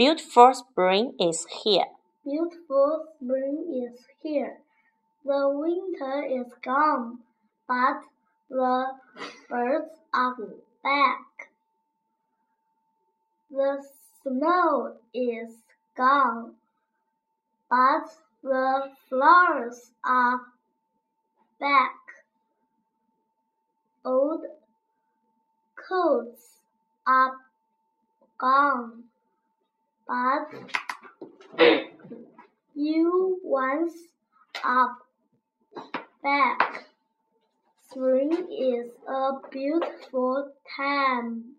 beautiful spring is here. Beautiful spring is here. The winter is gone, but the birds are back. The snow is gone, but the flowers are back. Old coats are gone, but new ones are back. Spring is a beautiful time.